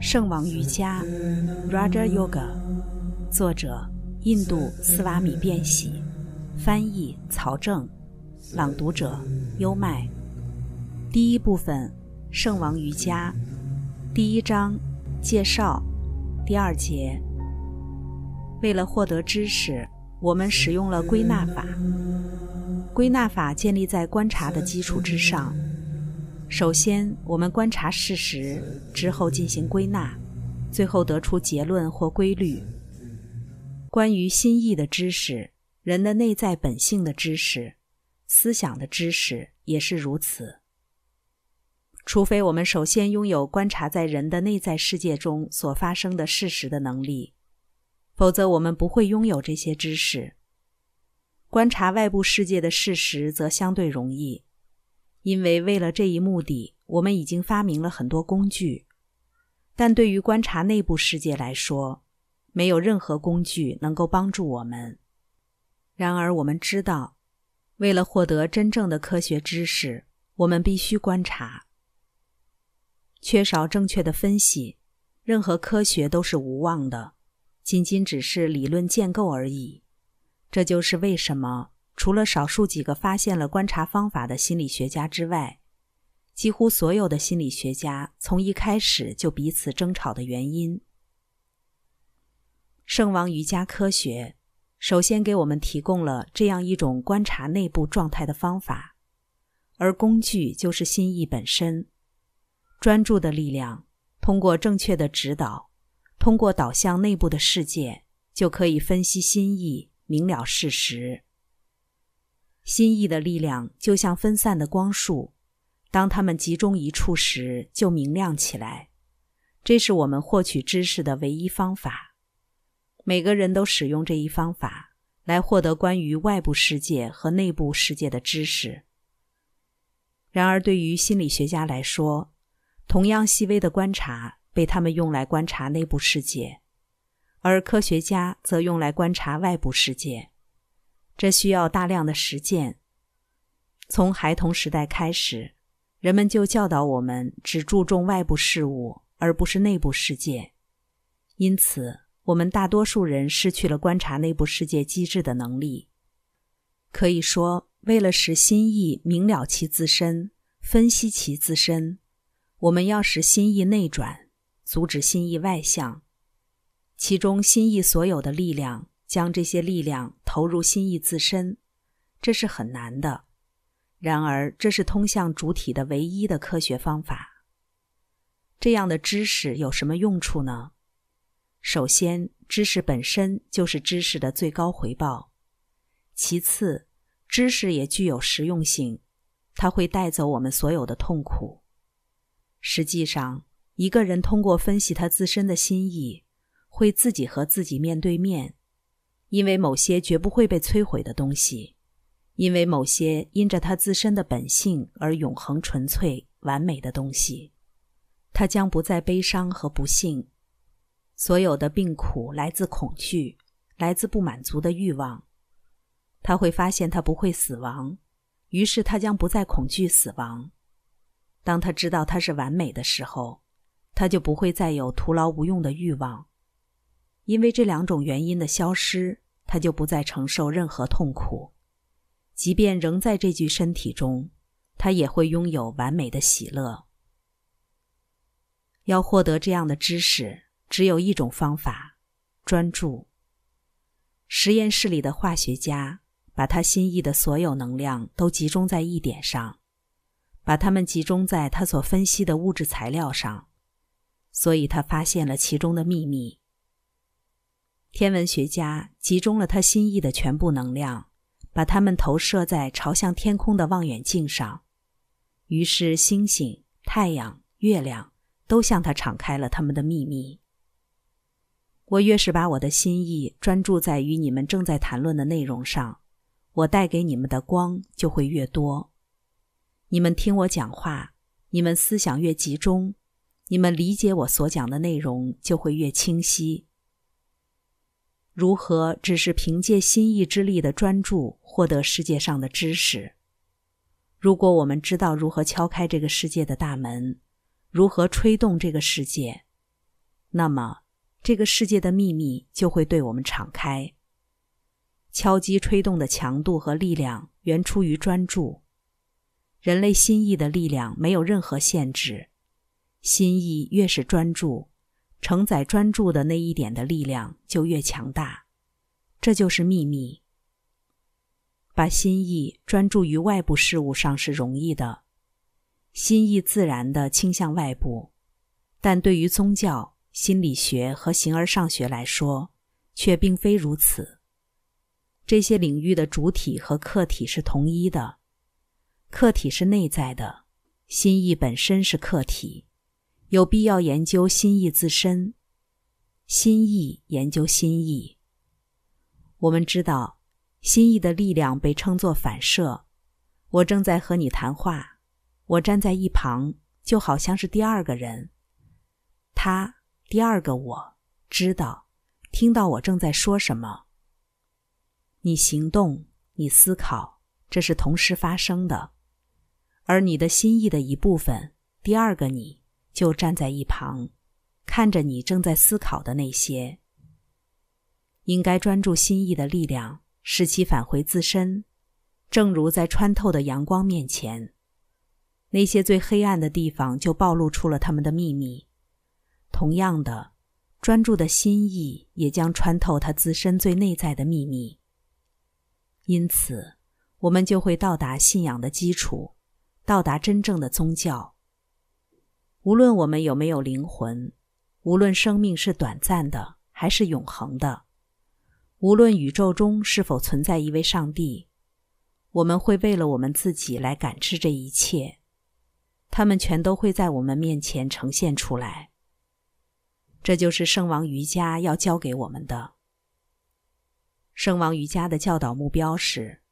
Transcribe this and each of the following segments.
圣王瑜伽 （Raja Yoga），作者印度斯瓦米·变喜，翻译曹正，朗读者优麦。第一部分：圣王瑜伽，第一章介绍，第二节。为了获得知识，我们使用了归纳法。归纳法建立在观察的基础之上。首先，我们观察事实，之后进行归纳，最后得出结论或规律。关于心意的知识，人的内在本性的知识，思想的知识也是如此。除非我们首先拥有观察在人的内在世界中所发生的事实的能力，否则我们不会拥有这些知识。观察外部世界的事实则相对容易，因为为了这一目的，我们已经发明了很多工具。但对于观察内部世界来说，没有任何工具能够帮助我们。然而，我们知道，为了获得真正的科学知识，我们必须观察。缺少正确的分析，任何科学都是无望的，仅仅只是理论建构而已。这就是为什么，除了少数几个发现了观察方法的心理学家之外，几乎所有的心理学家从一开始就彼此争吵的原因。圣王瑜伽科学首先给我们提供了这样一种观察内部状态的方法，而工具就是心意本身。专注的力量通过正确的指导，通过导向内部的世界，就可以分析心意。明了事实，心意的力量就像分散的光束，当它们集中一处时，就明亮起来。这是我们获取知识的唯一方法。每个人都使用这一方法来获得关于外部世界和内部世界的知识。然而，对于心理学家来说，同样细微的观察被他们用来观察内部世界。而科学家则用来观察外部世界，这需要大量的实践。从孩童时代开始，人们就教导我们只注重外部事物，而不是内部世界。因此，我们大多数人失去了观察内部世界机制的能力。可以说，为了使心意明了其自身，分析其自身，我们要使心意内转，阻止心意外向。其中心意所有的力量，将这些力量投入心意自身，这是很难的。然而，这是通向主体的唯一的科学方法。这样的知识有什么用处呢？首先，知识本身就是知识的最高回报；其次，知识也具有实用性，它会带走我们所有的痛苦。实际上，一个人通过分析他自身的心意。会自己和自己面对面，因为某些绝不会被摧毁的东西，因为某些因着他自身的本性而永恒、纯粹、完美的东西，他将不再悲伤和不幸。所有的病苦来自恐惧，来自不满足的欲望。他会发现他不会死亡，于是他将不再恐惧死亡。当他知道他是完美的时候，他就不会再有徒劳无用的欲望。因为这两种原因的消失，他就不再承受任何痛苦。即便仍在这具身体中，他也会拥有完美的喜乐。要获得这样的知识，只有一种方法：专注。实验室里的化学家把他心意的所有能量都集中在一点上，把它们集中在他所分析的物质材料上，所以他发现了其中的秘密。天文学家集中了他心意的全部能量，把它们投射在朝向天空的望远镜上，于是星星、太阳、月亮都向他敞开了他们的秘密。我越是把我的心意专注在与你们正在谈论的内容上，我带给你们的光就会越多。你们听我讲话，你们思想越集中，你们理解我所讲的内容就会越清晰。如何只是凭借心意之力的专注获得世界上的知识？如果我们知道如何敲开这个世界的大门，如何吹动这个世界，那么这个世界的秘密就会对我们敞开。敲击吹动的强度和力量原出于专注。人类心意的力量没有任何限制，心意越是专注，承载专注的那一点的力量就越强大。这就是秘密。把心意专注于外部事物上是容易的，心意自然的倾向外部，但对于宗教、心理学和形而上学来说，却并非如此。这些领域的主体和客体是同一的，客体是内在的，心意本身是客体，有必要研究心意自身，心意研究心意。我们知道。心意的力量被称作反射。我正在和你谈话，我站在一旁，就好像是第二个人。他，第二个我，知道，听到我正在说什么。你行动，你思考，这是同时发生的。而你的心意的一部分，第二个你，就站在一旁，看着你正在思考的那些。应该专注心意的力量。使其返回自身，正如在穿透的阳光面前，那些最黑暗的地方就暴露出了他们的秘密。同样的，专注的心意也将穿透它自身最内在的秘密。因此，我们就会到达信仰的基础，到达真正的宗教。无论我们有没有灵魂，无论生命是短暂的还是永恒的。无论宇宙中是否存在一位上帝，我们会为了我们自己来感知这一切，他们全都会在我们面前呈现出来。这就是圣王瑜伽要教给我们的。圣王瑜伽的教导目标是：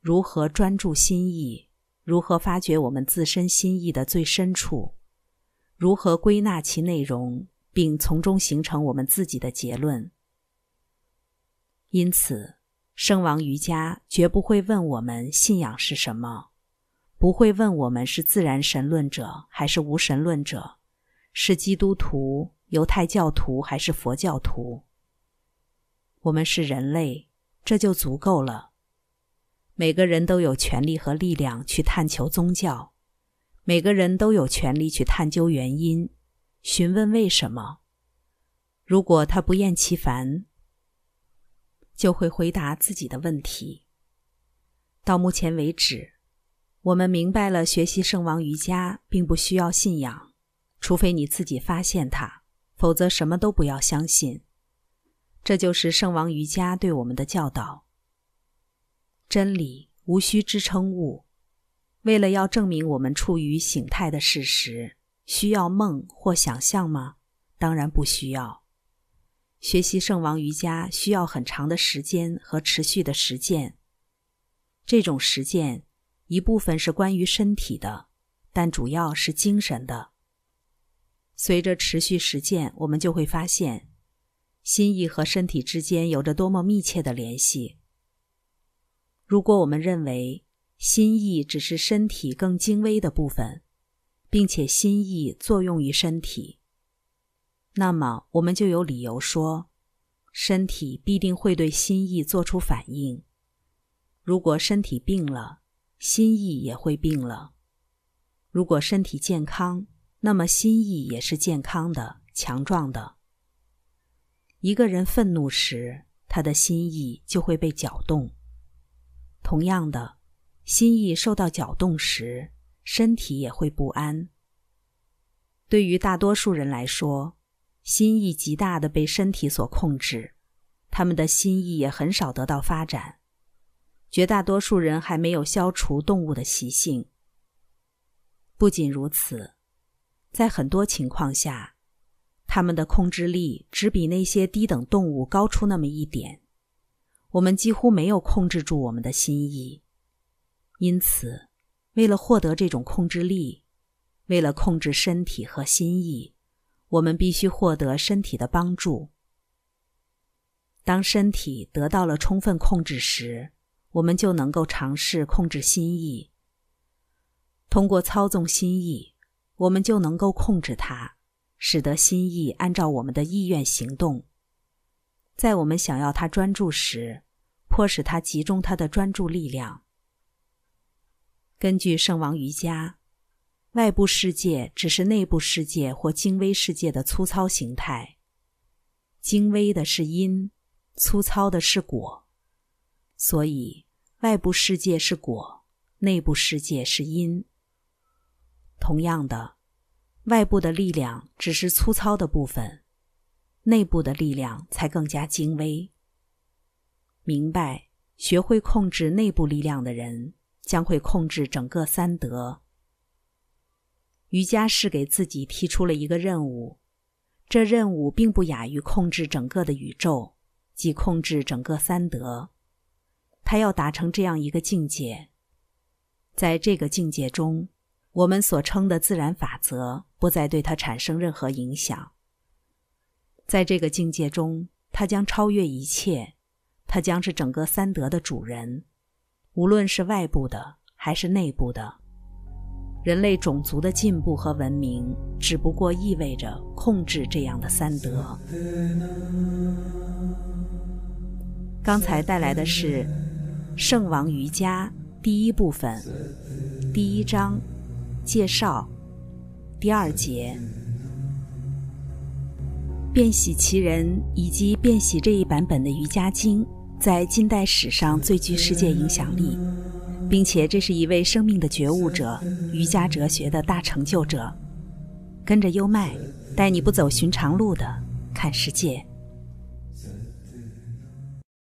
如何专注心意，如何发掘我们自身心意的最深处，如何归纳其内容，并从中形成我们自己的结论。因此，圣王瑜伽绝不会问我们信仰是什么，不会问我们是自然神论者还是无神论者，是基督徒、犹太教徒还是佛教徒。我们是人类，这就足够了。每个人都有权利和力量去探求宗教，每个人都有权利去探究原因，询问为什么。如果他不厌其烦。就会回答自己的问题。到目前为止，我们明白了学习圣王瑜伽并不需要信仰，除非你自己发现它，否则什么都不要相信。这就是圣王瑜伽对我们的教导。真理无需支撑物。为了要证明我们处于醒态的事实，需要梦或想象吗？当然不需要。学习圣王瑜伽需要很长的时间和持续的实践。这种实践一部分是关于身体的，但主要是精神的。随着持续实践，我们就会发现，心意和身体之间有着多么密切的联系。如果我们认为心意只是身体更精微的部分，并且心意作用于身体。那么，我们就有理由说，身体必定会对心意做出反应。如果身体病了，心意也会病了；如果身体健康，那么心意也是健康的、强壮的。一个人愤怒时，他的心意就会被搅动；同样的，心意受到搅动时，身体也会不安。对于大多数人来说，心意极大的被身体所控制，他们的心意也很少得到发展。绝大多数人还没有消除动物的习性。不仅如此，在很多情况下，他们的控制力只比那些低等动物高出那么一点。我们几乎没有控制住我们的心意，因此，为了获得这种控制力，为了控制身体和心意。我们必须获得身体的帮助。当身体得到了充分控制时，我们就能够尝试控制心意。通过操纵心意，我们就能够控制它，使得心意按照我们的意愿行动。在我们想要它专注时，迫使它集中它的专注力量。根据圣王瑜伽，外部世界只是内部世界或精微世界的粗糙形态。精微的是因，粗糙的是果，所以外部世界是果，内部世界是因。同样的，外部的力量只是粗糙的部分，内部的力量才更加精微。明白、学会控制内部力量的人，将会控制整个三德。瑜伽是给自己提出了一个任务。这任务并不亚于控制整个的宇宙，即控制整个三德。他要达成这样一个境界，在这个境界中，我们所称的自然法则不再对他产生任何影响。在这个境界中，他将超越一切，他将是整个三德的主人，无论是外部的还是内部的。人类种族的进步和文明，只不过意味着控制这样的三德。刚才带来的是《圣王瑜伽》第一部分，第一章介绍，第二节变喜其人以及变喜这一版本的瑜伽经，在近代史上最具世界影响力。并且，这是一位生命的觉悟者，瑜伽哲学的大成就者。跟着优麦，带你不走寻常路的看世界。